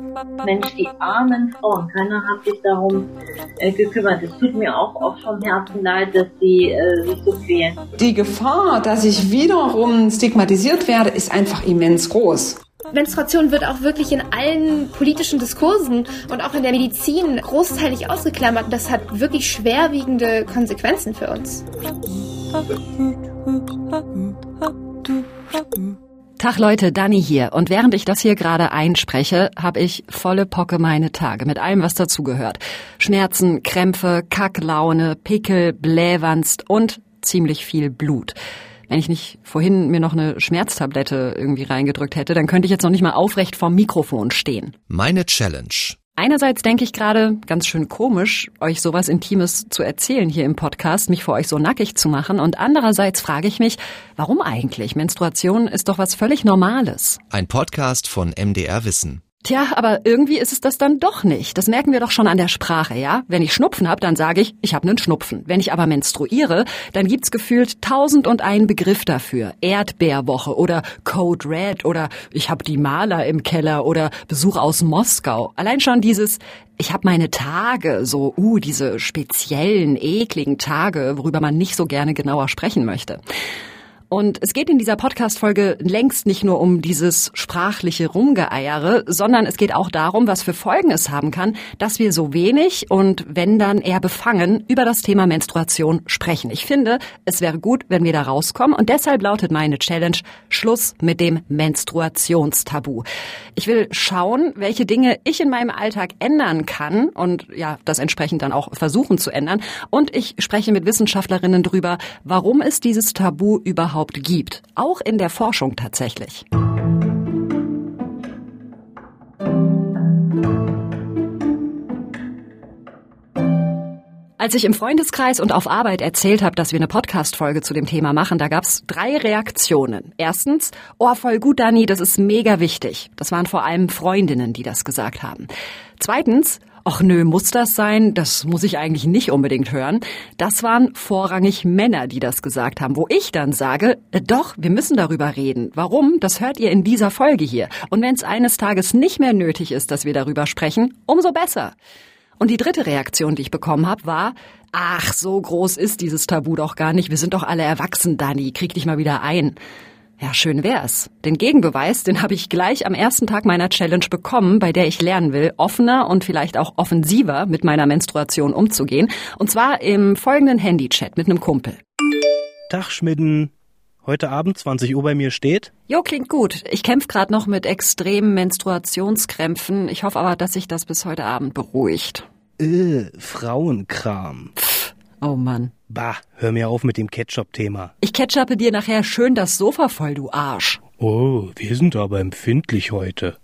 Mensch, die armen Frauen, keiner hat sich darum äh, gekümmert. Es tut mir auch oft vom Herzen leid, dass sie äh, sich so quälen. Die Gefahr, dass ich wiederum stigmatisiert werde, ist einfach immens groß. Menstruation wird auch wirklich in allen politischen Diskursen und auch in der Medizin großteilig ausgeklammert. Das hat wirklich schwerwiegende Konsequenzen für uns. Tag Leute, Dani hier. Und während ich das hier gerade einspreche, habe ich volle Pocke meine Tage mit allem, was dazugehört. Schmerzen, Krämpfe, Kacklaune, Pickel, Blähwanst und ziemlich viel Blut. Wenn ich nicht vorhin mir noch eine Schmerztablette irgendwie reingedrückt hätte, dann könnte ich jetzt noch nicht mal aufrecht vorm Mikrofon stehen. Meine Challenge. Einerseits denke ich gerade, ganz schön komisch, euch sowas Intimes zu erzählen hier im Podcast, mich vor euch so nackig zu machen. Und andererseits frage ich mich, warum eigentlich? Menstruation ist doch was völlig Normales. Ein Podcast von MDR Wissen. Tja, aber irgendwie ist es das dann doch nicht. Das merken wir doch schon an der Sprache, ja? Wenn ich Schnupfen habe, dann sage ich, ich habe einen Schnupfen. Wenn ich aber menstruiere, dann gibt's gefühlt tausend und einen Begriff dafür. Erdbeerwoche oder Code Red oder ich habe die Maler im Keller oder Besuch aus Moskau. Allein schon dieses ich habe meine Tage, so, uh, diese speziellen, ekligen Tage, worüber man nicht so gerne genauer sprechen möchte. Und es geht in dieser Podcast-Folge längst nicht nur um dieses sprachliche Rumgeeiere, sondern es geht auch darum, was für Folgen es haben kann, dass wir so wenig und wenn dann eher befangen über das Thema Menstruation sprechen. Ich finde, es wäre gut, wenn wir da rauskommen und deshalb lautet meine Challenge Schluss mit dem Menstruationstabu. Ich will schauen, welche Dinge ich in meinem Alltag ändern kann und ja, das entsprechend dann auch versuchen zu ändern. Und ich spreche mit Wissenschaftlerinnen drüber, warum es dieses Tabu überhaupt überhaupt gibt, auch in der Forschung tatsächlich. Als ich im Freundeskreis und auf Arbeit erzählt habe, dass wir eine Podcast-Folge zu dem Thema machen, da gab's drei Reaktionen. Erstens, oh voll gut, Dani, das ist mega wichtig. Das waren vor allem Freundinnen, die das gesagt haben. Zweitens, ach nö, muss das sein? Das muss ich eigentlich nicht unbedingt hören. Das waren vorrangig Männer, die das gesagt haben, wo ich dann sage, äh, doch, wir müssen darüber reden. Warum? Das hört ihr in dieser Folge hier. Und wenn es eines Tages nicht mehr nötig ist, dass wir darüber sprechen, umso besser. Und die dritte Reaktion, die ich bekommen habe, war, ach, so groß ist dieses Tabu doch gar nicht. Wir sind doch alle erwachsen, Dani. Krieg dich mal wieder ein. Ja, schön wär's. Den Gegenbeweis, den habe ich gleich am ersten Tag meiner Challenge bekommen, bei der ich lernen will, offener und vielleicht auch offensiver mit meiner Menstruation umzugehen. Und zwar im folgenden Handychat mit einem Kumpel. Tag, Schmidden. Heute Abend 20 Uhr bei mir steht? Jo, klingt gut. Ich kämpfe gerade noch mit extremen Menstruationskrämpfen. Ich hoffe aber, dass sich das bis heute Abend beruhigt. Äh, Frauenkram. Pff, oh Mann. Bah, hör mir auf mit dem Ketchup-Thema. Ich ketchuppe dir nachher schön das Sofa voll, du Arsch. Oh, wir sind aber empfindlich heute.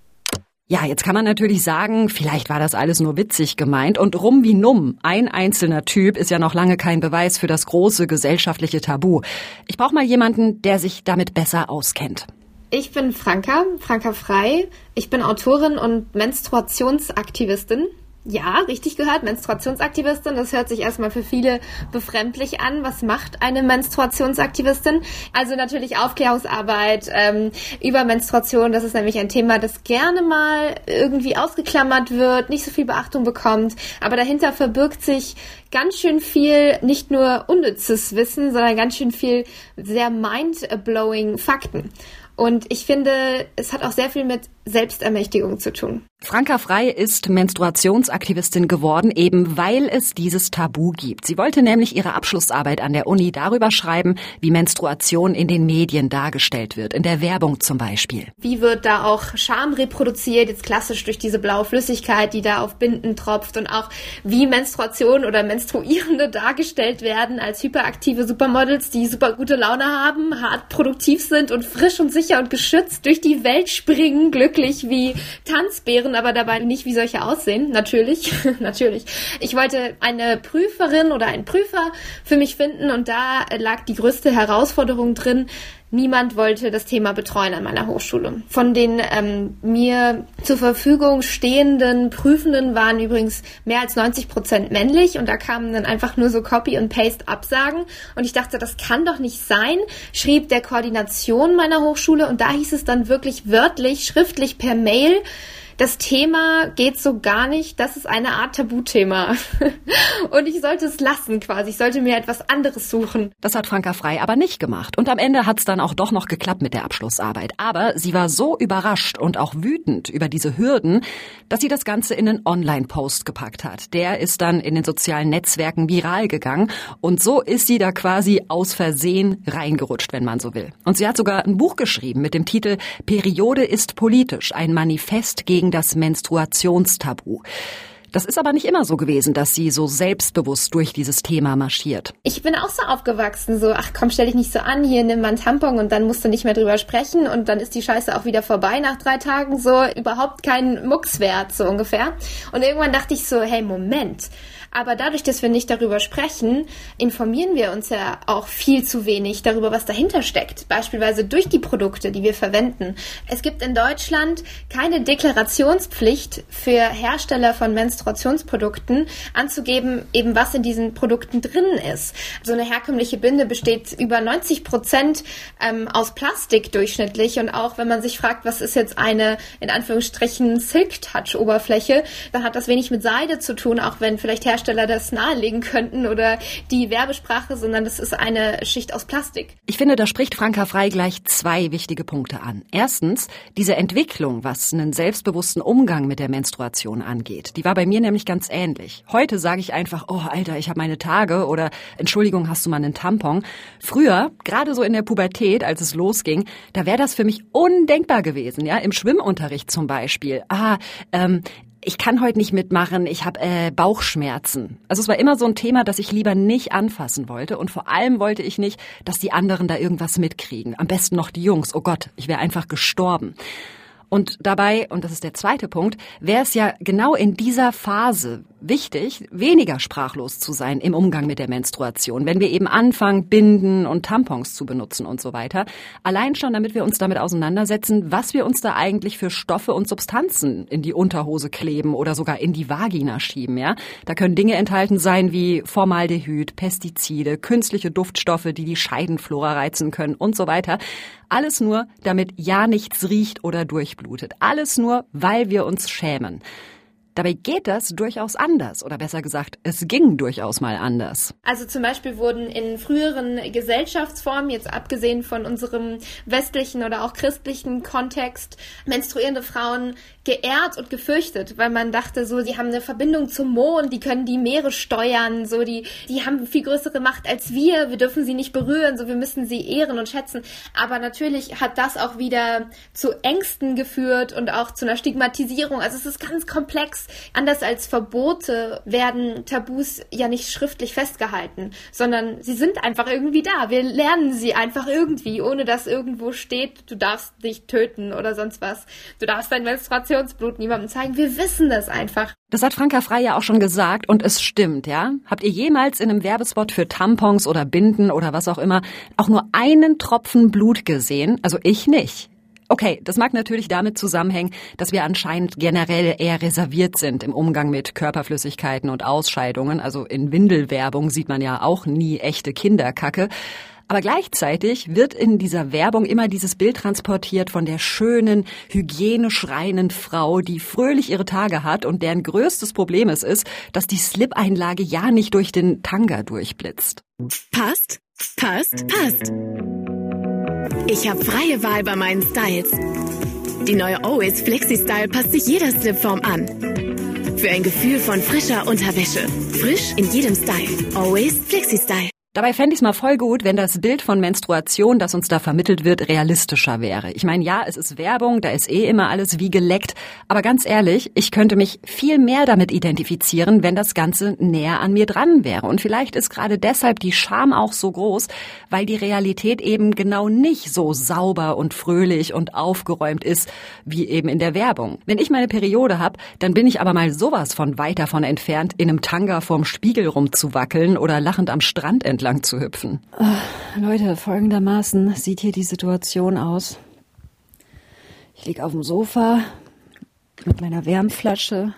Ja, jetzt kann man natürlich sagen, vielleicht war das alles nur witzig gemeint und rum wie numm. Ein einzelner Typ ist ja noch lange kein Beweis für das große gesellschaftliche Tabu. Ich brauche mal jemanden, der sich damit besser auskennt. Ich bin Franka, Franka Frei. Ich bin Autorin und Menstruationsaktivistin. Ja, richtig gehört, Menstruationsaktivistin. Das hört sich erstmal für viele befremdlich an. Was macht eine Menstruationsaktivistin? Also natürlich Aufklärungsarbeit ähm, über Menstruation. Das ist nämlich ein Thema, das gerne mal irgendwie ausgeklammert wird, nicht so viel Beachtung bekommt. Aber dahinter verbirgt sich ganz schön viel, nicht nur unnützes Wissen, sondern ganz schön viel sehr mind-blowing Fakten. Und ich finde, es hat auch sehr viel mit Selbstermächtigung zu tun. Franka Frei ist Menstruationsaktivistin geworden, eben weil es dieses Tabu gibt. Sie wollte nämlich ihre Abschlussarbeit an der Uni darüber schreiben, wie Menstruation in den Medien dargestellt wird, in der Werbung zum Beispiel. Wie wird da auch Scham reproduziert, jetzt klassisch durch diese blaue Flüssigkeit, die da auf Binden tropft und auch wie Menstruation oder Menstruierende dargestellt werden als hyperaktive Supermodels, die super gute Laune haben, hart produktiv sind und frisch und sicher und geschützt durch die Welt springen, Glück glücklich wie Tanzbären, aber dabei nicht wie solche aussehen. Natürlich, natürlich. Ich wollte eine Prüferin oder einen Prüfer für mich finden und da lag die größte Herausforderung drin, Niemand wollte das Thema betreuen an meiner Hochschule. Von den ähm, mir zur Verfügung stehenden Prüfenden waren übrigens mehr als 90 Prozent männlich und da kamen dann einfach nur so Copy und Paste Absagen und ich dachte, das kann doch nicht sein. Schrieb der Koordination meiner Hochschule und da hieß es dann wirklich wörtlich, schriftlich per Mail, das Thema geht so gar nicht. Das ist eine Art Tabuthema. und ich sollte es lassen quasi. Ich sollte mir etwas anderes suchen. Das hat Franka Frei aber nicht gemacht. Und am Ende hat es dann auch doch noch geklappt mit der Abschlussarbeit. Aber sie war so überrascht und auch wütend über diese Hürden, dass sie das Ganze in einen Online-Post gepackt hat. Der ist dann in den sozialen Netzwerken viral gegangen. Und so ist sie da quasi aus Versehen reingerutscht, wenn man so will. Und sie hat sogar ein Buch geschrieben mit dem Titel Periode ist politisch, ein Manifest gegen das Menstruationstabu. Das ist aber nicht immer so gewesen, dass sie so selbstbewusst durch dieses Thema marschiert. Ich bin auch so aufgewachsen, so, ach komm, stell dich nicht so an, hier nimm mal einen Tampon und dann musst du nicht mehr drüber sprechen und dann ist die Scheiße auch wieder vorbei nach drei Tagen, so überhaupt kein Muckswert, so ungefähr. Und irgendwann dachte ich so, hey, Moment, aber dadurch, dass wir nicht darüber sprechen, informieren wir uns ja auch viel zu wenig darüber, was dahinter steckt. Beispielsweise durch die Produkte, die wir verwenden. Es gibt in Deutschland keine Deklarationspflicht für Hersteller von Menstruationsprodukten anzugeben, eben was in diesen Produkten drin ist. So eine herkömmliche Binde besteht über 90 Prozent ähm, aus Plastik durchschnittlich und auch wenn man sich fragt, was ist jetzt eine in Anführungsstrichen Silk Touch Oberfläche, dann hat das wenig mit Seide zu tun, auch wenn vielleicht Hersteller Hersteller das nahelegen könnten oder die Werbesprache, sondern das ist eine Schicht aus Plastik. Ich finde, da spricht Franka Frei gleich zwei wichtige Punkte an. Erstens, diese Entwicklung, was einen selbstbewussten Umgang mit der Menstruation angeht, die war bei mir nämlich ganz ähnlich. Heute sage ich einfach, oh Alter, ich habe meine Tage oder Entschuldigung, hast du mal einen Tampon? Früher, gerade so in der Pubertät, als es losging, da wäre das für mich undenkbar gewesen, ja, im Schwimmunterricht zum Beispiel. Ah, ähm, ich kann heute nicht mitmachen, ich habe äh, Bauchschmerzen. Also es war immer so ein Thema, das ich lieber nicht anfassen wollte und vor allem wollte ich nicht, dass die anderen da irgendwas mitkriegen. Am besten noch die Jungs. Oh Gott, ich wäre einfach gestorben. Und dabei, und das ist der zweite Punkt, wäre es ja genau in dieser Phase wichtig, weniger sprachlos zu sein im Umgang mit der Menstruation, wenn wir eben anfangen, Binden und Tampons zu benutzen und so weiter. Allein schon, damit wir uns damit auseinandersetzen, was wir uns da eigentlich für Stoffe und Substanzen in die Unterhose kleben oder sogar in die Vagina schieben, ja. Da können Dinge enthalten sein wie Formaldehyd, Pestizide, künstliche Duftstoffe, die die Scheidenflora reizen können und so weiter. Alles nur, damit ja nichts riecht oder durchblutet. Alles nur, weil wir uns schämen. Dabei geht das durchaus anders oder besser gesagt, es ging durchaus mal anders. Also zum Beispiel wurden in früheren Gesellschaftsformen, jetzt abgesehen von unserem westlichen oder auch christlichen Kontext, menstruierende Frauen geehrt und gefürchtet, weil man dachte so, sie haben eine Verbindung zum Mond, die können die Meere steuern, so die, die haben viel größere Macht als wir, wir dürfen sie nicht berühren, so wir müssen sie ehren und schätzen. Aber natürlich hat das auch wieder zu Ängsten geführt und auch zu einer Stigmatisierung. Also es ist ganz komplex. Anders als Verbote werden Tabus ja nicht schriftlich festgehalten, sondern sie sind einfach irgendwie da. Wir lernen sie einfach irgendwie, ohne dass irgendwo steht, du darfst dich töten oder sonst was. Du darfst dein Menstruation Menstruationsblut niemandem zeigen. Wir wissen das einfach. Das hat Franka Frei ja auch schon gesagt und es stimmt, ja? Habt ihr jemals in einem Werbespot für Tampons oder Binden oder was auch immer auch nur einen Tropfen Blut gesehen? Also ich nicht. Okay, das mag natürlich damit zusammenhängen, dass wir anscheinend generell eher reserviert sind im Umgang mit Körperflüssigkeiten und Ausscheidungen. Also in Windelwerbung sieht man ja auch nie echte Kinderkacke. Aber gleichzeitig wird in dieser Werbung immer dieses Bild transportiert von der schönen, hygienisch reinen Frau, die fröhlich ihre Tage hat und deren größtes Problem es ist, dass die Slip-Einlage ja nicht durch den Tanga durchblitzt. Passt, passt, passt. Ich habe freie Wahl bei meinen Styles. Die neue Always Flexi Style passt sich jeder Slipform an. Für ein Gefühl von frischer Unterwäsche. Frisch in jedem Style. Always Flexi Style. Dabei fände ich es mal voll gut, wenn das Bild von Menstruation, das uns da vermittelt wird, realistischer wäre. Ich meine, ja, es ist Werbung, da ist eh immer alles wie geleckt, aber ganz ehrlich, ich könnte mich viel mehr damit identifizieren, wenn das Ganze näher an mir dran wäre. Und vielleicht ist gerade deshalb die Scham auch so groß, weil die Realität eben genau nicht so sauber und fröhlich und aufgeräumt ist, wie eben in der Werbung. Wenn ich meine Periode habe, dann bin ich aber mal sowas von weit davon entfernt, in einem Tanga vorm Spiegel rumzuwackeln oder lachend am Strand entlang entlang zu hüpfen. Oh, Leute, folgendermaßen sieht hier die Situation aus. Ich liege auf dem Sofa mit meiner Wärmflasche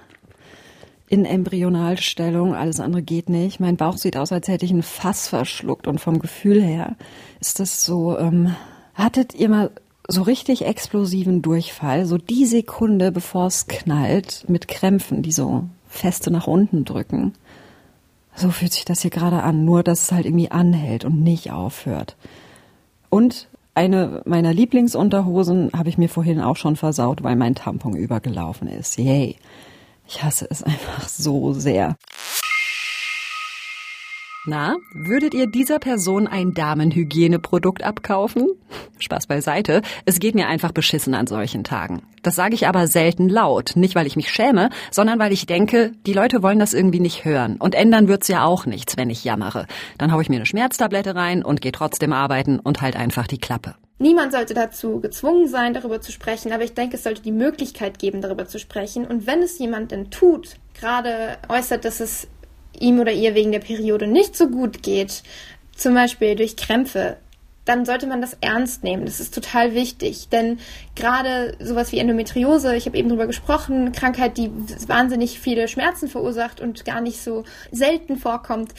in Embryonalstellung. Alles andere geht nicht. Mein Bauch sieht aus, als hätte ich ein Fass verschluckt. Und vom Gefühl her ist das so. Ähm, hattet ihr mal so richtig explosiven Durchfall, so die Sekunde, bevor es knallt, mit Krämpfen, die so feste nach unten drücken. So fühlt sich das hier gerade an, nur dass es halt irgendwie anhält und nicht aufhört. Und eine meiner Lieblingsunterhosen habe ich mir vorhin auch schon versaut, weil mein Tampon übergelaufen ist. Yay. Ich hasse es einfach so sehr. Na, würdet ihr dieser Person ein Damenhygieneprodukt abkaufen? Spaß beiseite, es geht mir einfach beschissen an solchen Tagen. Das sage ich aber selten laut, nicht weil ich mich schäme, sondern weil ich denke, die Leute wollen das irgendwie nicht hören und ändern wird's ja auch nichts, wenn ich jammere. Dann hau ich mir eine Schmerztablette rein und gehe trotzdem arbeiten und halt einfach die Klappe. Niemand sollte dazu gezwungen sein, darüber zu sprechen, aber ich denke, es sollte die Möglichkeit geben, darüber zu sprechen. Und wenn es jemand denn tut, gerade äußert, dass es ihm oder ihr wegen der Periode nicht so gut geht, zum Beispiel durch Krämpfe, dann sollte man das ernst nehmen. Das ist total wichtig, denn gerade sowas wie Endometriose, ich habe eben drüber gesprochen, Krankheit, die wahnsinnig viele Schmerzen verursacht und gar nicht so selten vorkommt,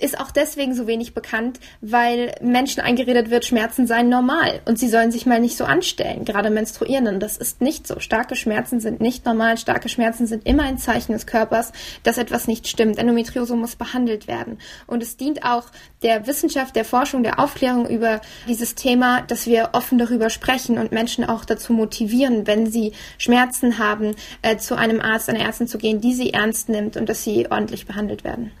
ist auch deswegen so wenig bekannt, weil Menschen eingeredet wird, Schmerzen seien normal und sie sollen sich mal nicht so anstellen, gerade Menstruierenden. Das ist nicht so. Starke Schmerzen sind nicht normal. Starke Schmerzen sind immer ein Zeichen des Körpers, dass etwas nicht stimmt. Endometriose muss behandelt werden. Und es dient auch der Wissenschaft, der Forschung, der Aufklärung über dieses Thema, dass wir offen darüber sprechen und Menschen auch dazu motivieren, wenn sie Schmerzen haben, äh, zu einem Arzt, einer Ärztin zu gehen, die sie ernst nimmt und dass sie ordentlich behandelt werden.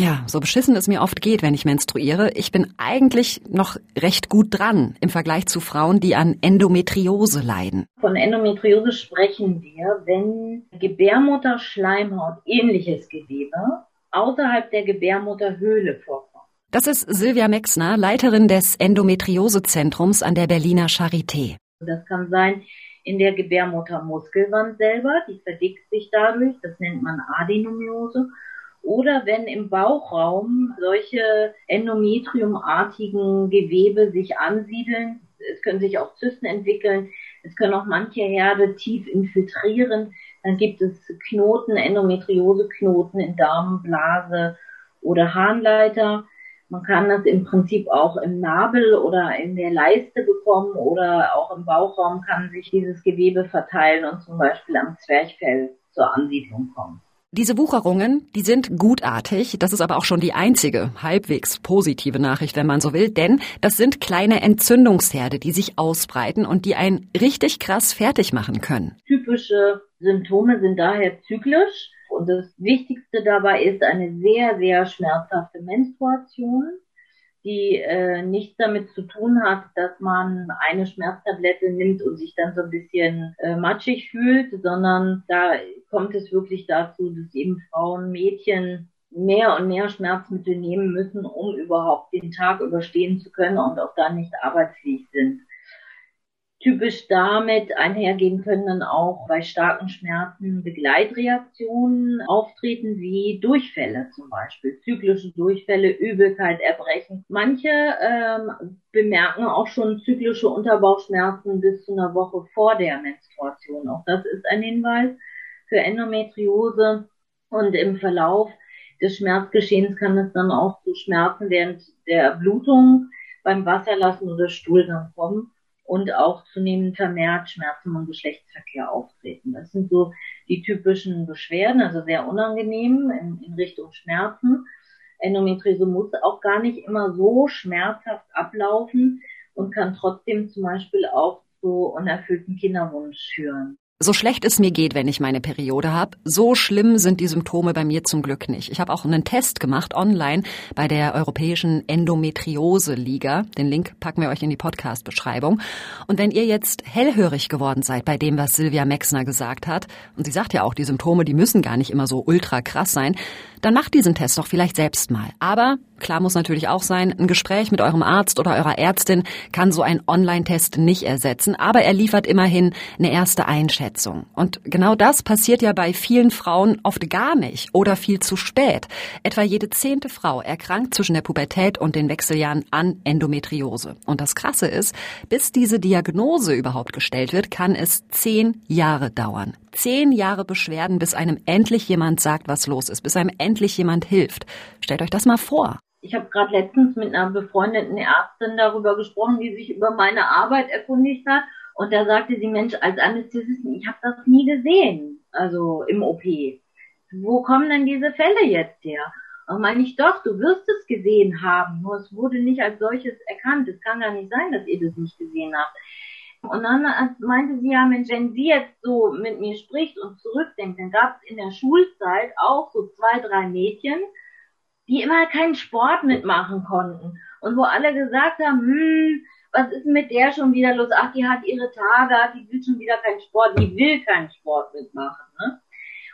Ja, so beschissen es mir oft geht, wenn ich menstruiere, ich bin eigentlich noch recht gut dran im Vergleich zu Frauen, die an Endometriose leiden. Von Endometriose sprechen wir, wenn Gebärmutterschleimhaut ähnliches Gewebe außerhalb der Gebärmutterhöhle vorkommt. Das ist Silvia Mexner, Leiterin des Endometriosezentrums an der Berliner Charité. Das kann sein in der Gebärmuttermuskelwand selber, die verdickt sich dadurch, das nennt man Adenomiose oder wenn im Bauchraum solche endometriumartigen Gewebe sich ansiedeln. Es können sich auch Zysten entwickeln. Es können auch manche Herde tief infiltrieren. Dann gibt es Knoten, Endometriose-Knoten in Darm, Blase oder Harnleiter. Man kann das im Prinzip auch im Nabel oder in der Leiste bekommen oder auch im Bauchraum kann sich dieses Gewebe verteilen und zum Beispiel am Zwerchfell zur Ansiedlung kommen. Diese Wucherungen, die sind gutartig. Das ist aber auch schon die einzige halbwegs positive Nachricht, wenn man so will, denn das sind kleine Entzündungsherde, die sich ausbreiten und die einen richtig krass fertig machen können. Typische Symptome sind daher zyklisch und das Wichtigste dabei ist eine sehr, sehr schmerzhafte Menstruation die äh, nichts damit zu tun hat, dass man eine Schmerztablette nimmt und sich dann so ein bisschen äh, matschig fühlt, sondern da kommt es wirklich dazu, dass eben Frauen, Mädchen mehr und mehr Schmerzmittel nehmen müssen, um überhaupt den Tag überstehen zu können und auch dann nicht arbeitsfähig sind. Typisch damit einhergehen können dann auch bei starken Schmerzen Begleitreaktionen auftreten, wie Durchfälle zum Beispiel, zyklische Durchfälle, Übelkeit, Erbrechen. Manche ähm, bemerken auch schon zyklische Unterbauchschmerzen bis zu einer Woche vor der Menstruation. Auch das ist ein Hinweis für Endometriose. Und im Verlauf des Schmerzgeschehens kann es dann auch zu Schmerzen während der Blutung beim Wasserlassen oder Stuhlgang kommen und auch zunehmend vermehrt Schmerzen im Geschlechtsverkehr auftreten. Das sind so die typischen Beschwerden, also sehr unangenehm in, in Richtung Schmerzen. Endometriose muss auch gar nicht immer so schmerzhaft ablaufen und kann trotzdem zum Beispiel auch zu unerfüllten Kinderwunsch führen. So schlecht es mir geht, wenn ich meine Periode habe, so schlimm sind die Symptome bei mir zum Glück nicht. Ich habe auch einen Test gemacht online bei der Europäischen Endometriose Liga. Den Link packen wir euch in die Podcast-Beschreibung. Und wenn ihr jetzt hellhörig geworden seid bei dem, was Silvia Mexner gesagt hat, und sie sagt ja auch, die Symptome, die müssen gar nicht immer so ultra krass sein, dann macht diesen Test doch vielleicht selbst mal. Aber klar muss natürlich auch sein, ein Gespräch mit eurem Arzt oder eurer Ärztin kann so ein Online-Test nicht ersetzen, aber er liefert immerhin eine erste Einschätzung. Und genau das passiert ja bei vielen Frauen oft gar nicht oder viel zu spät. Etwa jede zehnte Frau erkrankt zwischen der Pubertät und den Wechseljahren an Endometriose. Und das Krasse ist, bis diese Diagnose überhaupt gestellt wird, kann es zehn Jahre dauern. Zehn Jahre Beschwerden, bis einem endlich jemand sagt, was los ist, bis einem endlich jemand hilft. Stellt euch das mal vor. Ich habe gerade letztens mit einer befreundeten Ärztin darüber gesprochen, die sich über meine Arbeit erkundigt hat. Und da sagte sie, Mensch, als Anästhesistin, ich habe das nie gesehen, also im OP. Wo kommen denn diese Fälle jetzt her? Und meine ich doch, du wirst es gesehen haben, nur es wurde nicht als solches erkannt. Es kann gar nicht sein, dass ihr das nicht gesehen habt. Und dann meinte sie ja, Mensch, wenn sie jetzt so mit mir spricht und zurückdenkt, dann gab es in der Schulzeit auch so zwei, drei Mädchen, die immer keinen Sport mitmachen konnten. Und wo alle gesagt haben, hm, was ist mit der schon wieder los? Ach, die hat ihre Tage, die will schon wieder keinen Sport, die will keinen Sport mitmachen. Ne?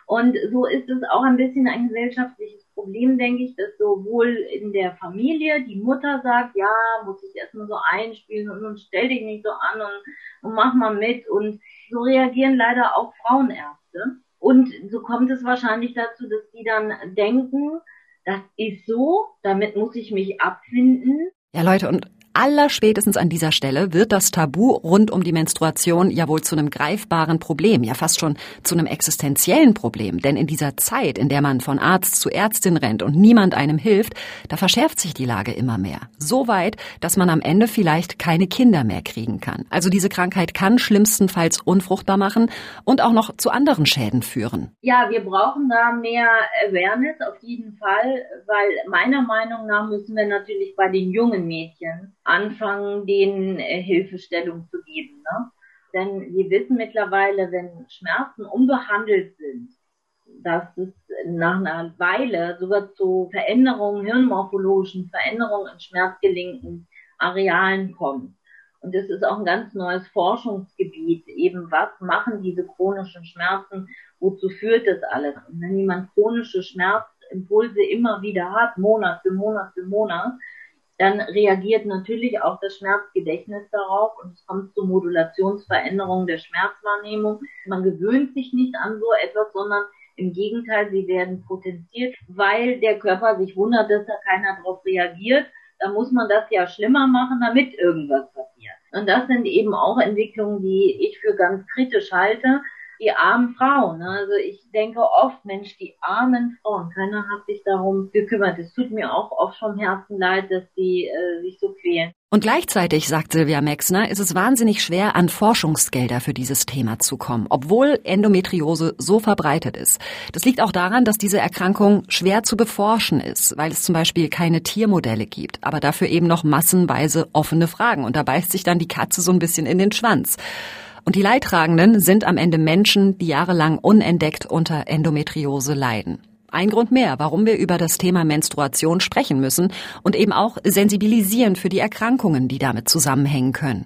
Und so ist es auch ein bisschen ein gesellschaftliches Problem, denke ich, dass sowohl in der Familie die Mutter sagt, ja, muss ich erstmal so einspielen und nun stell dich nicht so an und, und mach mal mit. Und so reagieren leider auch Frauenärzte. Und so kommt es wahrscheinlich dazu, dass die dann denken, das ist so, damit muss ich mich abfinden. Ja, Leute, und Allerspätestens an dieser Stelle wird das Tabu rund um die Menstruation ja wohl zu einem greifbaren Problem, ja fast schon zu einem existenziellen Problem. Denn in dieser Zeit, in der man von Arzt zu Ärztin rennt und niemand einem hilft, da verschärft sich die Lage immer mehr. So weit, dass man am Ende vielleicht keine Kinder mehr kriegen kann. Also diese Krankheit kann schlimmstenfalls unfruchtbar machen und auch noch zu anderen Schäden führen. Ja, wir brauchen da mehr Awareness auf jeden Fall, weil meiner Meinung nach müssen wir natürlich bei den jungen Mädchen anfangen, denen äh, Hilfestellung zu geben. Ne? Denn wir wissen mittlerweile, wenn Schmerzen unbehandelt sind, dass es nach einer Weile sogar zu Veränderungen, hirnmorphologischen Veränderungen in schmerzgelinkten Arealen kommt. Und das ist auch ein ganz neues Forschungsgebiet, eben was machen diese chronischen Schmerzen, wozu führt das alles? Und wenn jemand chronische Schmerzimpulse immer wieder hat, Monat für Monat für Monat, dann reagiert natürlich auch das Schmerzgedächtnis darauf und es kommt zu Modulationsveränderungen der Schmerzwahrnehmung. Man gewöhnt sich nicht an so etwas, sondern im Gegenteil, sie werden potenziert, weil der Körper sich wundert, dass da keiner darauf reagiert. Da muss man das ja schlimmer machen, damit irgendwas passiert. Und das sind eben auch Entwicklungen, die ich für ganz kritisch halte die armen Frauen. Ne? Also ich denke oft, Mensch, die armen Frauen, keiner hat sich darum gekümmert. Es tut mir auch oft vom Herzen leid, dass die äh, sich so quälen. Und gleichzeitig, sagt Silvia Mexner, ist es wahnsinnig schwer, an Forschungsgelder für dieses Thema zu kommen, obwohl Endometriose so verbreitet ist. Das liegt auch daran, dass diese Erkrankung schwer zu beforschen ist, weil es zum Beispiel keine Tiermodelle gibt, aber dafür eben noch massenweise offene Fragen. Und da beißt sich dann die Katze so ein bisschen in den Schwanz. Und die Leidtragenden sind am Ende Menschen, die jahrelang unentdeckt unter Endometriose leiden. Ein Grund mehr, warum wir über das Thema Menstruation sprechen müssen und eben auch sensibilisieren für die Erkrankungen, die damit zusammenhängen können.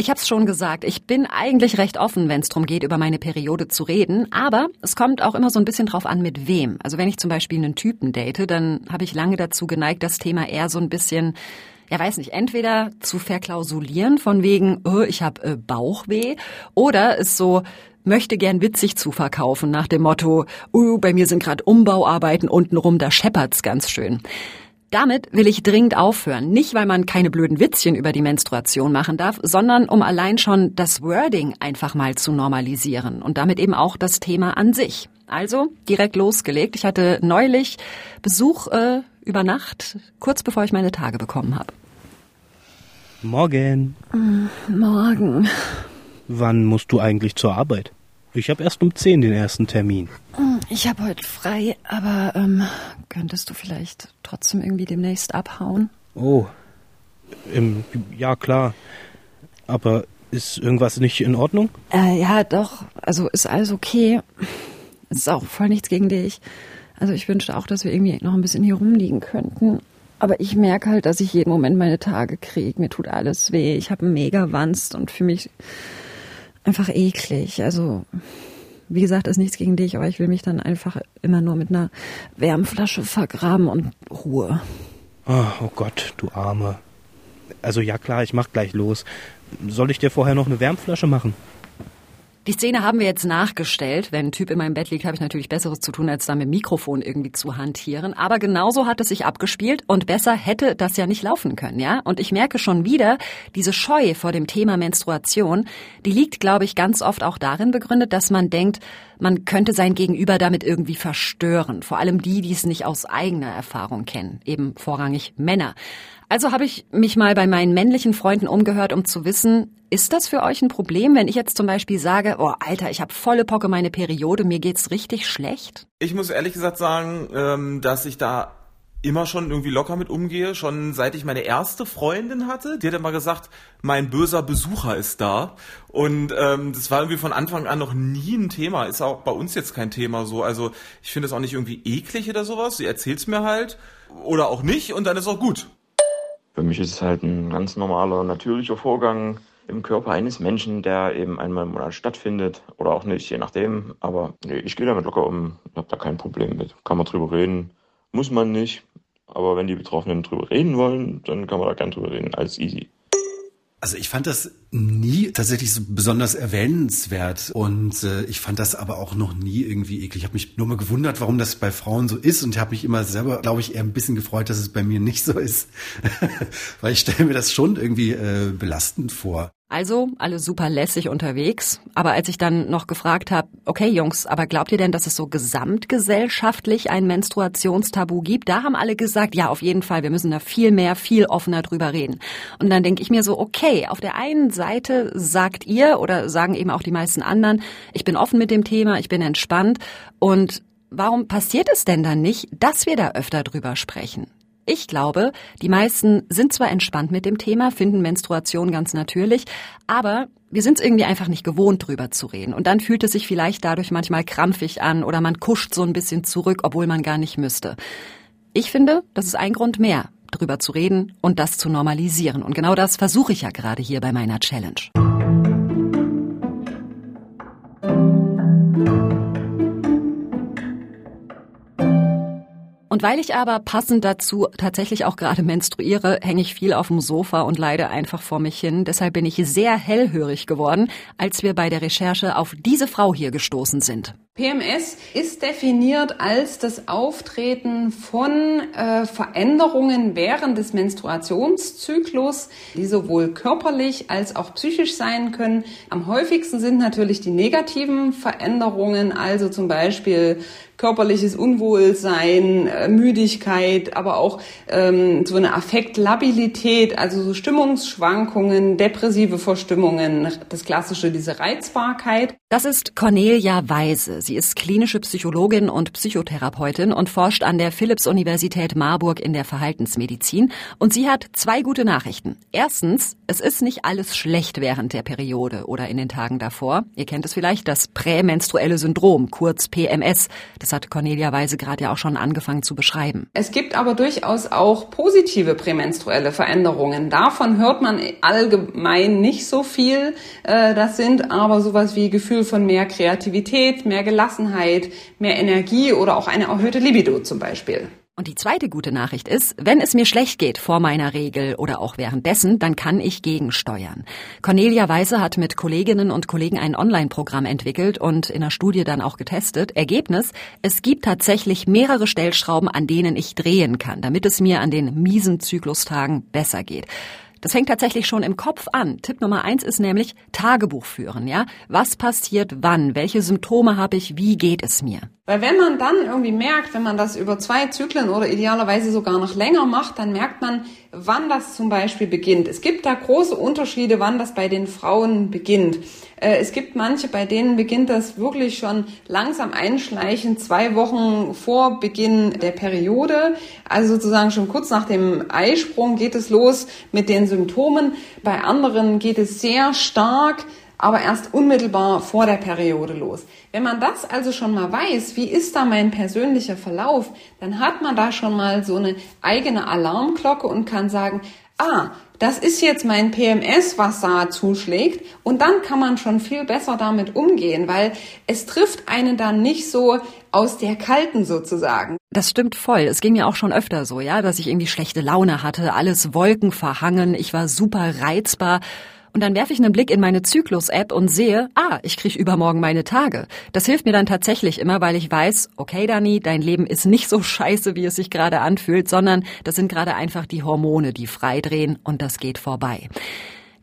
Ich habe es schon gesagt, ich bin eigentlich recht offen, wenn es darum geht, über meine Periode zu reden. Aber es kommt auch immer so ein bisschen drauf an, mit wem. Also wenn ich zum Beispiel einen Typen date, dann habe ich lange dazu geneigt, das Thema eher so ein bisschen ja weiß nicht, entweder zu verklausulieren von wegen, oh, ich habe äh, Bauchweh, oder es so möchte gern witzig zu verkaufen nach dem Motto, oh, bei mir sind gerade Umbauarbeiten untenrum, da scheppert's ganz schön. Damit will ich dringend aufhören. Nicht, weil man keine blöden Witzchen über die Menstruation machen darf, sondern um allein schon das Wording einfach mal zu normalisieren und damit eben auch das Thema an sich. Also direkt losgelegt. Ich hatte neulich Besuch äh, über Nacht, kurz bevor ich meine Tage bekommen habe. Morgen. Morgen. Wann musst du eigentlich zur Arbeit? Ich habe erst um 10 den ersten Termin. Ich habe heute frei, aber ähm, könntest du vielleicht trotzdem irgendwie demnächst abhauen? Oh, im, ja klar. Aber ist irgendwas nicht in Ordnung? Äh, ja, doch. Also ist alles okay. Es ist auch voll nichts gegen dich. Also ich wünschte auch, dass wir irgendwie noch ein bisschen hier rumliegen könnten. Aber ich merke halt, dass ich jeden Moment meine Tage kriege. Mir tut alles weh. Ich habe einen mega Wanst und fühle mich einfach eklig. Also wie gesagt, ist nichts gegen dich, aber ich will mich dann einfach immer nur mit einer Wärmflasche vergraben und Ruhe. Oh, oh Gott, du Arme. Also ja klar, ich mach gleich los. Soll ich dir vorher noch eine Wärmflasche machen? Die Szene haben wir jetzt nachgestellt. Wenn ein Typ in meinem Bett liegt, habe ich natürlich Besseres zu tun, als da mit Mikrofon irgendwie zu hantieren. Aber genauso hat es sich abgespielt und besser hätte das ja nicht laufen können, ja? Und ich merke schon wieder, diese Scheu vor dem Thema Menstruation, die liegt, glaube ich, ganz oft auch darin begründet, dass man denkt, man könnte sein Gegenüber damit irgendwie verstören. Vor allem die, die es nicht aus eigener Erfahrung kennen. Eben vorrangig Männer. Also habe ich mich mal bei meinen männlichen Freunden umgehört, um zu wissen, ist das für euch ein Problem, wenn ich jetzt zum Beispiel sage, oh Alter, ich habe volle Pocke meine Periode, mir geht's richtig schlecht? Ich muss ehrlich gesagt sagen, ähm, dass ich da immer schon irgendwie locker mit umgehe, schon seit ich meine erste Freundin hatte. Die hat immer gesagt, mein böser Besucher ist da. Und ähm, das war irgendwie von Anfang an noch nie ein Thema. Ist auch bei uns jetzt kein Thema so. Also ich finde es auch nicht irgendwie eklig oder sowas. Sie erzählt's mir halt. Oder auch nicht und dann ist auch gut. Für mich ist es halt ein ganz normaler, natürlicher Vorgang im Körper eines Menschen, der eben einmal im Monat stattfindet oder auch nicht, je nachdem. Aber nee, ich gehe damit locker um, habe da kein Problem mit. Kann man drüber reden, muss man nicht. Aber wenn die Betroffenen drüber reden wollen, dann kann man da gern drüber reden, alles easy. Also ich fand das nie tatsächlich so besonders erwähnenswert und äh, ich fand das aber auch noch nie irgendwie eklig. Ich habe mich nur mal gewundert, warum das bei Frauen so ist und habe mich immer selber, glaube ich, eher ein bisschen gefreut, dass es bei mir nicht so ist, weil ich stelle mir das schon irgendwie äh, belastend vor. Also alle super lässig unterwegs. Aber als ich dann noch gefragt habe, okay Jungs, aber glaubt ihr denn, dass es so gesamtgesellschaftlich ein Menstruationstabu gibt? Da haben alle gesagt, ja, auf jeden Fall, wir müssen da viel mehr, viel offener drüber reden. Und dann denke ich mir so, okay, auf der einen Seite sagt ihr oder sagen eben auch die meisten anderen, ich bin offen mit dem Thema, ich bin entspannt. Und warum passiert es denn dann nicht, dass wir da öfter drüber sprechen? Ich glaube, die meisten sind zwar entspannt mit dem Thema, finden Menstruation ganz natürlich, aber wir sind es irgendwie einfach nicht gewohnt, drüber zu reden. Und dann fühlt es sich vielleicht dadurch manchmal krampfig an oder man kuscht so ein bisschen zurück, obwohl man gar nicht müsste. Ich finde, das ist ein Grund mehr, drüber zu reden und das zu normalisieren. Und genau das versuche ich ja gerade hier bei meiner Challenge. Und weil ich aber passend dazu tatsächlich auch gerade menstruiere, hänge ich viel auf dem Sofa und leide einfach vor mich hin. Deshalb bin ich sehr hellhörig geworden, als wir bei der Recherche auf diese Frau hier gestoßen sind. PMS ist definiert als das Auftreten von äh, Veränderungen während des Menstruationszyklus, die sowohl körperlich als auch psychisch sein können. Am häufigsten sind natürlich die negativen Veränderungen, also zum Beispiel körperliches Unwohlsein, äh, Müdigkeit, aber auch ähm, so eine Affektlabilität, also so Stimmungsschwankungen, depressive Verstimmungen, das klassische, diese Reizbarkeit. Das ist Cornelia Weise. Sie ist klinische Psychologin und Psychotherapeutin und forscht an der Philipps-Universität Marburg in der Verhaltensmedizin. Und sie hat zwei gute Nachrichten. Erstens, es ist nicht alles schlecht während der Periode oder in den Tagen davor. Ihr kennt es vielleicht, das prämenstruelle Syndrom, kurz PMS. Das das hat Cornelia Weise gerade ja auch schon angefangen zu beschreiben. Es gibt aber durchaus auch positive prämenstruelle Veränderungen. Davon hört man allgemein nicht so viel. Äh, das sind aber sowas wie Gefühl von mehr Kreativität, mehr Gelassenheit, mehr Energie oder auch eine erhöhte Libido zum Beispiel. Und die zweite gute Nachricht ist, wenn es mir schlecht geht vor meiner Regel oder auch währenddessen, dann kann ich gegensteuern. Cornelia Weise hat mit Kolleginnen und Kollegen ein Online-Programm entwickelt und in der Studie dann auch getestet. Ergebnis, es gibt tatsächlich mehrere Stellschrauben, an denen ich drehen kann, damit es mir an den miesen Zyklustagen besser geht. Das fängt tatsächlich schon im Kopf an. Tipp Nummer eins ist nämlich Tagebuch führen, ja? Was passiert wann? Welche Symptome habe ich? Wie geht es mir? Weil wenn man dann irgendwie merkt, wenn man das über zwei Zyklen oder idealerweise sogar noch länger macht, dann merkt man, wann das zum Beispiel beginnt. Es gibt da große Unterschiede, wann das bei den Frauen beginnt. Äh, es gibt manche, bei denen beginnt das wirklich schon langsam einschleichen, zwei Wochen vor Beginn der Periode. Also sozusagen schon kurz nach dem Eisprung geht es los mit den Symptomen. Bei anderen geht es sehr stark aber erst unmittelbar vor der Periode los. Wenn man das also schon mal weiß, wie ist da mein persönlicher Verlauf, dann hat man da schon mal so eine eigene Alarmglocke und kann sagen, ah, das ist jetzt mein PMS, was da zuschlägt. Und dann kann man schon viel besser damit umgehen, weil es trifft einen dann nicht so aus der Kalten sozusagen. Das stimmt voll. Es ging mir auch schon öfter so, ja, dass ich irgendwie schlechte Laune hatte, alles Wolken verhangen, ich war super reizbar. Und dann werfe ich einen Blick in meine Zyklus-App und sehe, ah, ich kriege übermorgen meine Tage. Das hilft mir dann tatsächlich immer, weil ich weiß, okay, Dani, dein Leben ist nicht so scheiße, wie es sich gerade anfühlt, sondern das sind gerade einfach die Hormone, die freidrehen und das geht vorbei.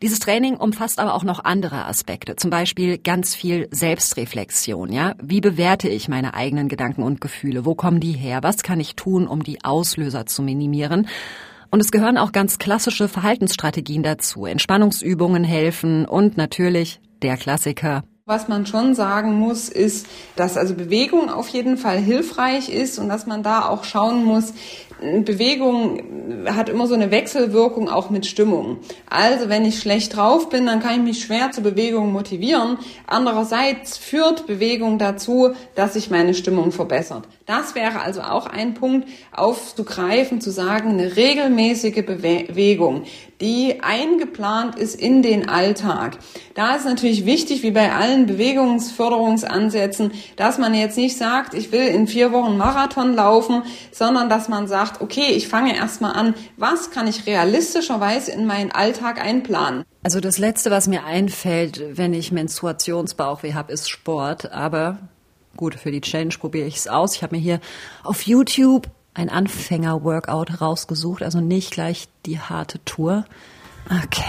Dieses Training umfasst aber auch noch andere Aspekte, zum Beispiel ganz viel Selbstreflexion. Ja, wie bewerte ich meine eigenen Gedanken und Gefühle? Wo kommen die her? Was kann ich tun, um die Auslöser zu minimieren? Und es gehören auch ganz klassische Verhaltensstrategien dazu. Entspannungsübungen helfen und natürlich der Klassiker. Was man schon sagen muss, ist, dass also Bewegung auf jeden Fall hilfreich ist und dass man da auch schauen muss, Bewegung hat immer so eine Wechselwirkung auch mit Stimmung. Also wenn ich schlecht drauf bin, dann kann ich mich schwer zur Bewegung motivieren. Andererseits führt Bewegung dazu, dass sich meine Stimmung verbessert. Das wäre also auch ein Punkt aufzugreifen, zu sagen, eine regelmäßige Bewegung, die eingeplant ist in den Alltag. Da ist natürlich wichtig, wie bei allen Bewegungsförderungsansätzen, dass man jetzt nicht sagt, ich will in vier Wochen Marathon laufen, sondern dass man sagt, okay, ich fange erstmal an, was kann ich realistischerweise in meinen Alltag einplanen? Also das Letzte, was mir einfällt, wenn ich Menstruationsbauchweh habe, ist Sport. Aber gut, für die Challenge probiere ich es aus. Ich habe mir hier auf YouTube ein Anfänger-Workout rausgesucht, also nicht gleich die harte Tour. Okay.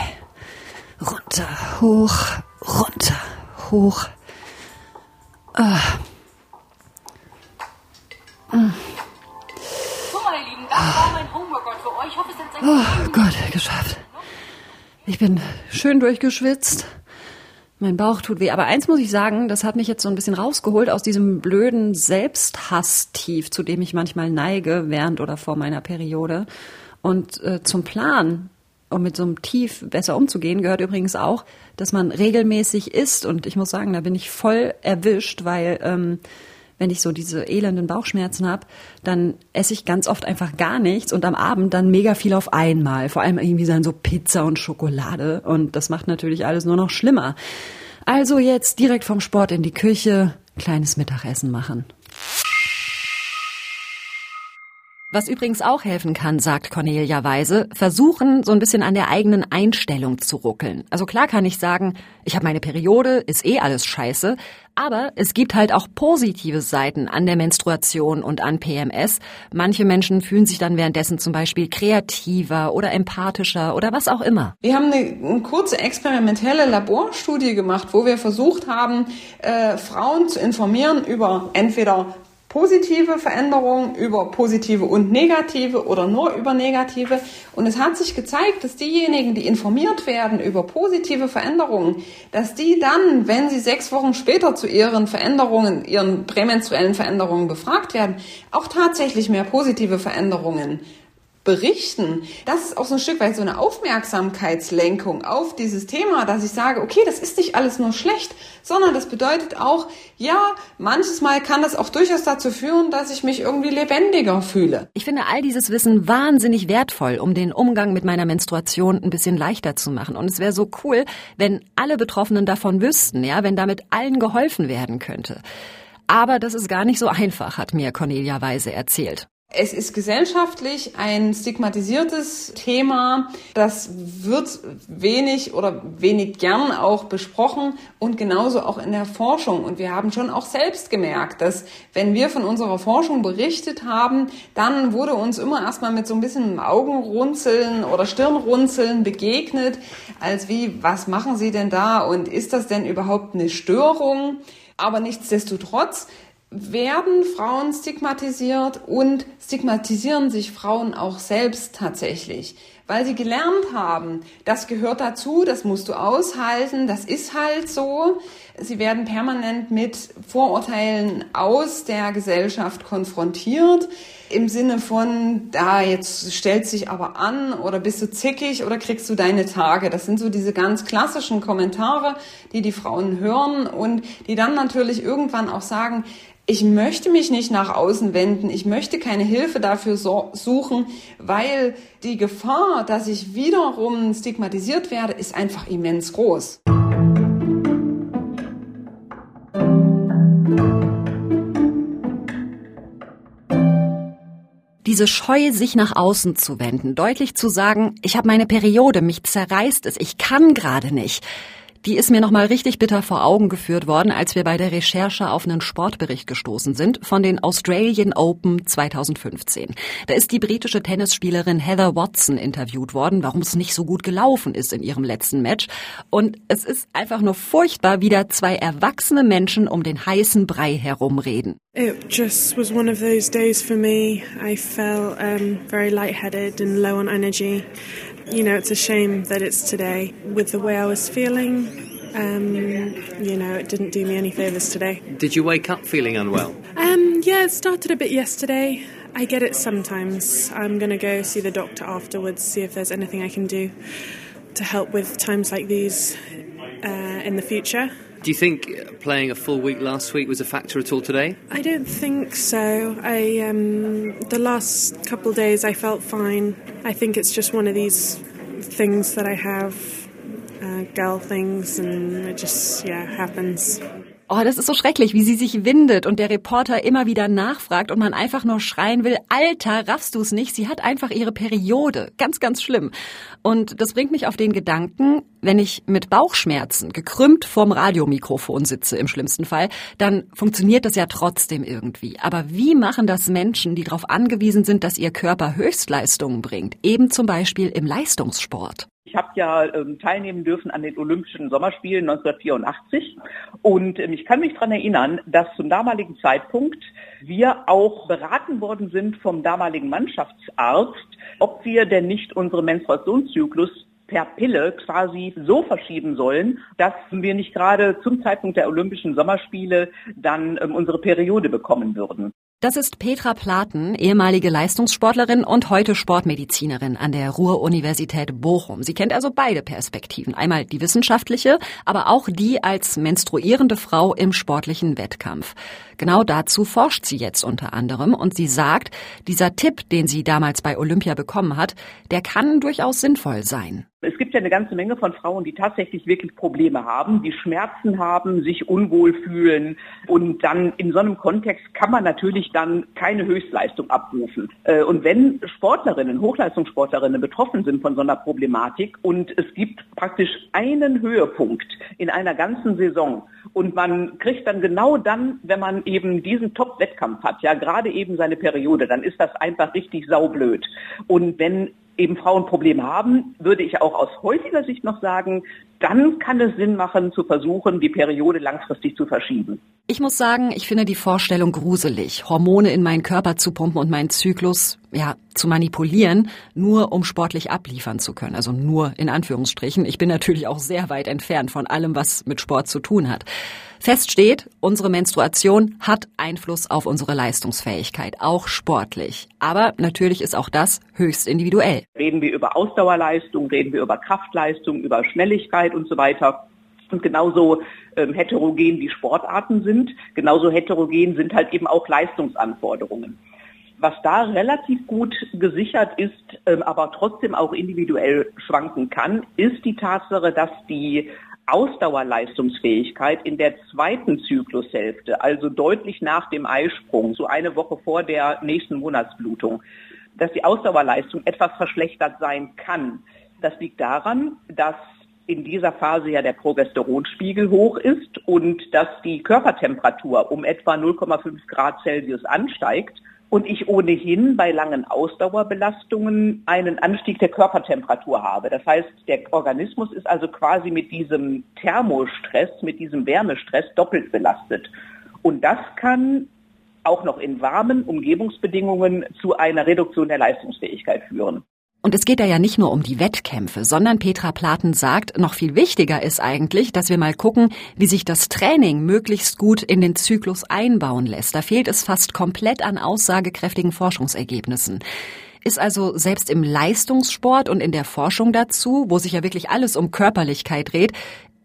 Runter, hoch, runter, hoch. Ah. Mm. So, meine Lieben, das war mein Homeworkout für euch. Ich hoffe, es hat Oh Gott, geschafft. Ich bin schön durchgeschwitzt. Mein Bauch tut weh. Aber eins muss ich sagen, das hat mich jetzt so ein bisschen rausgeholt aus diesem blöden Selbsthass-Tief, zu dem ich manchmal neige während oder vor meiner Periode. Und äh, zum Plan, um mit so einem Tief besser umzugehen, gehört übrigens auch, dass man regelmäßig isst. Und ich muss sagen, da bin ich voll erwischt, weil ähm, wenn ich so diese elenden Bauchschmerzen habe, dann esse ich ganz oft einfach gar nichts und am Abend dann mega viel auf einmal. Vor allem irgendwie dann so Pizza und Schokolade. Und das macht natürlich alles nur noch schlimmer. Also jetzt direkt vom Sport in die Küche, kleines Mittagessen machen. Was übrigens auch helfen kann, sagt Cornelia Weise, versuchen, so ein bisschen an der eigenen Einstellung zu ruckeln. Also klar kann ich sagen, ich habe meine Periode, ist eh alles scheiße, aber es gibt halt auch positive Seiten an der Menstruation und an PMS. Manche Menschen fühlen sich dann währenddessen zum Beispiel kreativer oder empathischer oder was auch immer. Wir haben eine, eine kurze experimentelle Laborstudie gemacht, wo wir versucht haben, äh, Frauen zu informieren über entweder positive Veränderungen über positive und negative oder nur über negative. Und es hat sich gezeigt, dass diejenigen, die informiert werden über positive Veränderungen, dass die dann, wenn sie sechs Wochen später zu ihren Veränderungen, ihren prämenstruellen Veränderungen befragt werden, auch tatsächlich mehr positive Veränderungen berichten, das ist auch so ein Stück weit so eine Aufmerksamkeitslenkung auf dieses Thema, dass ich sage, okay, das ist nicht alles nur schlecht, sondern das bedeutet auch, ja, manches Mal kann das auch durchaus dazu führen, dass ich mich irgendwie lebendiger fühle. Ich finde all dieses Wissen wahnsinnig wertvoll, um den Umgang mit meiner Menstruation ein bisschen leichter zu machen. Und es wäre so cool, wenn alle Betroffenen davon wüssten, ja, wenn damit allen geholfen werden könnte. Aber das ist gar nicht so einfach, hat mir Cornelia Weise erzählt. Es ist gesellschaftlich ein stigmatisiertes Thema. Das wird wenig oder wenig gern auch besprochen und genauso auch in der Forschung. Und wir haben schon auch selbst gemerkt, dass wenn wir von unserer Forschung berichtet haben, dann wurde uns immer erstmal mit so ein bisschen Augenrunzeln oder Stirnrunzeln begegnet, als wie, was machen Sie denn da und ist das denn überhaupt eine Störung? Aber nichtsdestotrotz werden Frauen stigmatisiert und stigmatisieren sich Frauen auch selbst tatsächlich, weil sie gelernt haben, das gehört dazu, das musst du aushalten, das ist halt so. Sie werden permanent mit Vorurteilen aus der Gesellschaft konfrontiert, im Sinne von, da jetzt stellt sich aber an oder bist du zickig oder kriegst du deine Tage. Das sind so diese ganz klassischen Kommentare, die die Frauen hören und die dann natürlich irgendwann auch sagen, ich möchte mich nicht nach außen wenden, ich möchte keine Hilfe dafür so suchen, weil die Gefahr, dass ich wiederum stigmatisiert werde, ist einfach immens groß. Die diese Scheu, sich nach außen zu wenden, deutlich zu sagen, ich habe meine Periode, mich zerreißt es, ich kann gerade nicht die ist mir nochmal richtig bitter vor Augen geführt worden, als wir bei der Recherche auf einen Sportbericht gestoßen sind von den Australian Open 2015. Da ist die britische Tennisspielerin Heather Watson interviewt worden, warum es nicht so gut gelaufen ist in ihrem letzten Match. Und es ist einfach nur furchtbar, wie da zwei erwachsene Menschen um den heißen Brei herumreden. It just was one of those days for me. I felt um, very lightheaded and low on energy. You know, it's a shame that it's today. With the way I was feeling, um, you know, it didn't do me any favours today. Did you wake up feeling unwell? Um, yeah, it started a bit yesterday. I get it sometimes. I'm going to go see the doctor afterwards, see if there's anything I can do to help with times like these uh, in the future. Do you think playing a full week last week was a factor at all today? I don't think so. I um, the last couple of days I felt fine. I think it's just one of these things that I have, uh, girl things, and it just yeah happens. Oh, das ist so schrecklich, wie sie sich windet und der Reporter immer wieder nachfragt und man einfach nur schreien will, Alter, raffst du es nicht? Sie hat einfach ihre Periode. Ganz, ganz schlimm. Und das bringt mich auf den Gedanken, wenn ich mit Bauchschmerzen gekrümmt vorm Radiomikrofon sitze, im schlimmsten Fall, dann funktioniert das ja trotzdem irgendwie. Aber wie machen das Menschen, die darauf angewiesen sind, dass ihr Körper Höchstleistungen bringt? Eben zum Beispiel im Leistungssport. Ich habe ja ähm, teilnehmen dürfen an den Olympischen Sommerspielen 1984 und ähm, ich kann mich daran erinnern, dass zum damaligen Zeitpunkt wir auch beraten worden sind vom damaligen Mannschaftsarzt, ob wir denn nicht unsere Menstruationszyklus per Pille quasi so verschieben sollen, dass wir nicht gerade zum Zeitpunkt der Olympischen Sommerspiele dann ähm, unsere Periode bekommen würden. Das ist Petra Platen, ehemalige Leistungssportlerin und heute Sportmedizinerin an der Ruhr-Universität Bochum. Sie kennt also beide Perspektiven. Einmal die wissenschaftliche, aber auch die als menstruierende Frau im sportlichen Wettkampf. Genau dazu forscht sie jetzt unter anderem und sie sagt, dieser Tipp, den sie damals bei Olympia bekommen hat, der kann durchaus sinnvoll sein. Es gibt ja eine ganze Menge von Frauen, die tatsächlich wirklich Probleme haben, die Schmerzen haben, sich unwohl fühlen. Und dann in so einem Kontext kann man natürlich dann keine Höchstleistung abrufen. Äh, und wenn Sportlerinnen, Hochleistungssportlerinnen betroffen sind von so einer Problematik und es gibt praktisch einen Höhepunkt in einer ganzen Saison und man kriegt dann genau dann, wenn man eben diesen Top-Wettkampf hat, ja gerade eben seine Periode, dann ist das einfach richtig saublöd. Und wenn eben Frauen Probleme haben, würde ich auch aus heutiger Sicht noch sagen, dann kann es Sinn machen, zu versuchen, die Periode langfristig zu verschieben. Ich muss sagen, ich finde die Vorstellung gruselig, Hormone in meinen Körper zu pumpen und meinen Zyklus, ja, zu manipulieren, nur um sportlich abliefern zu können. Also nur in Anführungsstrichen. Ich bin natürlich auch sehr weit entfernt von allem, was mit Sport zu tun hat. Fest steht, unsere Menstruation hat Einfluss auf unsere Leistungsfähigkeit, auch sportlich. Aber natürlich ist auch das höchst individuell. Reden wir über Ausdauerleistung, reden wir über Kraftleistung, über Schnelligkeit und so weiter. Und genauso ähm, heterogen die Sportarten sind, genauso heterogen sind halt eben auch Leistungsanforderungen. Was da relativ gut gesichert ist, ähm, aber trotzdem auch individuell schwanken kann, ist die Tatsache, dass die Ausdauerleistungsfähigkeit in der zweiten Zyklushälfte, also deutlich nach dem Eisprung, so eine Woche vor der nächsten Monatsblutung, dass die Ausdauerleistung etwas verschlechtert sein kann. Das liegt daran, dass in dieser Phase ja der Progesteronspiegel hoch ist und dass die Körpertemperatur um etwa 0,5 Grad Celsius ansteigt und ich ohnehin bei langen Ausdauerbelastungen einen Anstieg der Körpertemperatur habe. Das heißt, der Organismus ist also quasi mit diesem Thermostress, mit diesem Wärmestress doppelt belastet. Und das kann auch noch in warmen Umgebungsbedingungen zu einer Reduktion der Leistungsfähigkeit führen. Und es geht da ja nicht nur um die Wettkämpfe, sondern Petra Platen sagt, noch viel wichtiger ist eigentlich, dass wir mal gucken, wie sich das Training möglichst gut in den Zyklus einbauen lässt. Da fehlt es fast komplett an aussagekräftigen Forschungsergebnissen. Ist also selbst im Leistungssport und in der Forschung dazu, wo sich ja wirklich alles um Körperlichkeit dreht,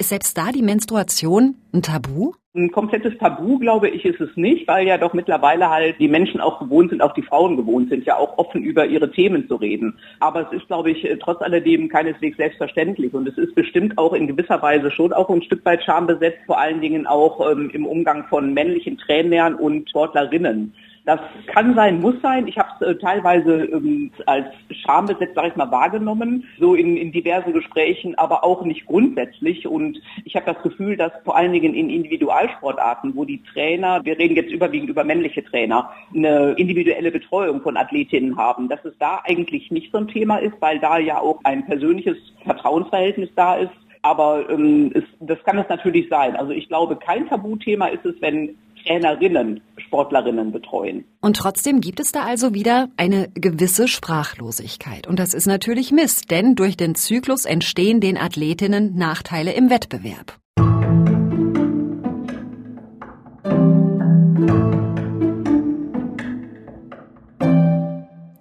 ist selbst da die Menstruation ein Tabu? Ein komplettes Tabu, glaube ich, ist es nicht, weil ja doch mittlerweile halt die Menschen auch gewohnt sind, auch die Frauen gewohnt sind, ja auch offen über ihre Themen zu reden. Aber es ist, glaube ich, trotz alledem keineswegs selbstverständlich. Und es ist bestimmt auch in gewisser Weise schon auch ein Stück weit schambesetzt, vor allen Dingen auch ähm, im Umgang von männlichen Trainern und Sportlerinnen. Das kann sein, muss sein. Ich habe äh, teilweise ähm, als schambesetzt, sage ich mal, wahrgenommen, so in, in diverse Gesprächen, aber auch nicht grundsätzlich. Und ich habe das Gefühl, dass vor allen Dingen in Individualsportarten, wo die Trainer, wir reden jetzt überwiegend über männliche Trainer, eine individuelle Betreuung von Athletinnen haben, dass es da eigentlich nicht so ein Thema ist, weil da ja auch ein persönliches Vertrauensverhältnis da ist. Aber ähm, es, das kann es natürlich sein. Also ich glaube, kein Tabuthema ist es, wenn Trainerinnen Sportlerinnen betreuen. Und trotzdem gibt es da also wieder eine gewisse Sprachlosigkeit. Und das ist natürlich Mist, denn durch den Zyklus entstehen den Athletinnen Nachteile im Wettbewerb.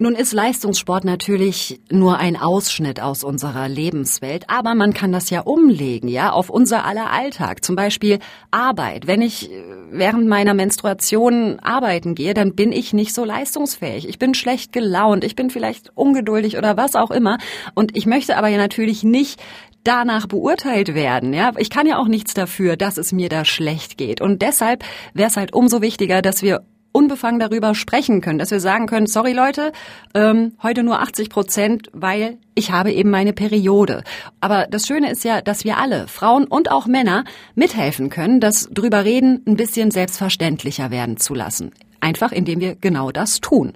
Nun ist Leistungssport natürlich nur ein Ausschnitt aus unserer Lebenswelt, aber man kann das ja umlegen, ja, auf unser aller Alltag. Zum Beispiel Arbeit. Wenn ich äh, während meiner Menstruation arbeiten gehe, dann bin ich nicht so leistungsfähig. Ich bin schlecht gelaunt, ich bin vielleicht ungeduldig oder was auch immer. Und ich möchte aber ja natürlich nicht danach beurteilt werden. Ja, ich kann ja auch nichts dafür, dass es mir da schlecht geht. Und deshalb wäre es halt umso wichtiger, dass wir unbefangen darüber sprechen können, dass wir sagen können, sorry Leute, ähm, heute nur 80 Prozent, weil ich habe eben meine Periode. Aber das Schöne ist ja, dass wir alle, Frauen und auch Männer, mithelfen können, das drüber reden ein bisschen selbstverständlicher werden zu lassen. Einfach indem wir genau das tun.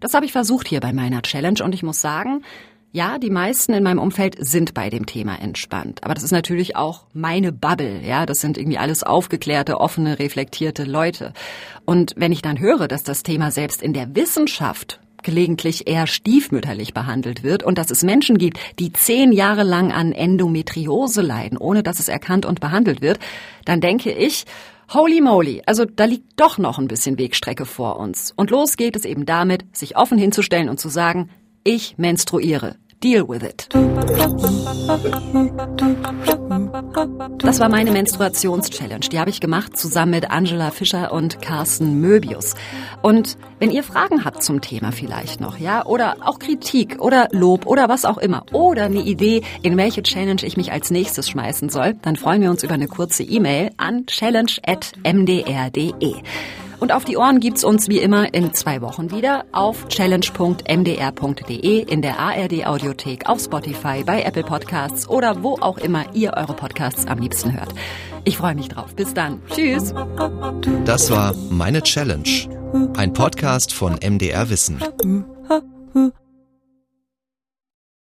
Das habe ich versucht hier bei meiner Challenge und ich muss sagen, ja, die meisten in meinem Umfeld sind bei dem Thema entspannt. Aber das ist natürlich auch meine Bubble. Ja, das sind irgendwie alles aufgeklärte, offene, reflektierte Leute. Und wenn ich dann höre, dass das Thema selbst in der Wissenschaft gelegentlich eher stiefmütterlich behandelt wird und dass es Menschen gibt, die zehn Jahre lang an Endometriose leiden, ohne dass es erkannt und behandelt wird, dann denke ich, Holy moly, also da liegt doch noch ein bisschen Wegstrecke vor uns. Und los geht es eben damit, sich offen hinzustellen und zu sagen, ich menstruiere. Deal with it. Das war meine Menstruations-Challenge. Die habe ich gemacht zusammen mit Angela Fischer und Carsten Möbius. Und wenn ihr Fragen habt zum Thema vielleicht noch, ja, oder auch Kritik oder Lob oder was auch immer, oder eine Idee, in welche Challenge ich mich als nächstes schmeißen soll, dann freuen wir uns über eine kurze E-Mail an challenge.mdr.de. Und auf die Ohren gibt's uns wie immer in zwei Wochen wieder auf challenge.mdr.de, in der ARD Audiothek, auf Spotify, bei Apple Podcasts oder wo auch immer ihr eure Podcasts am liebsten hört. Ich freue mich drauf. Bis dann. Tschüss. Das war Meine Challenge, ein Podcast von MDR Wissen.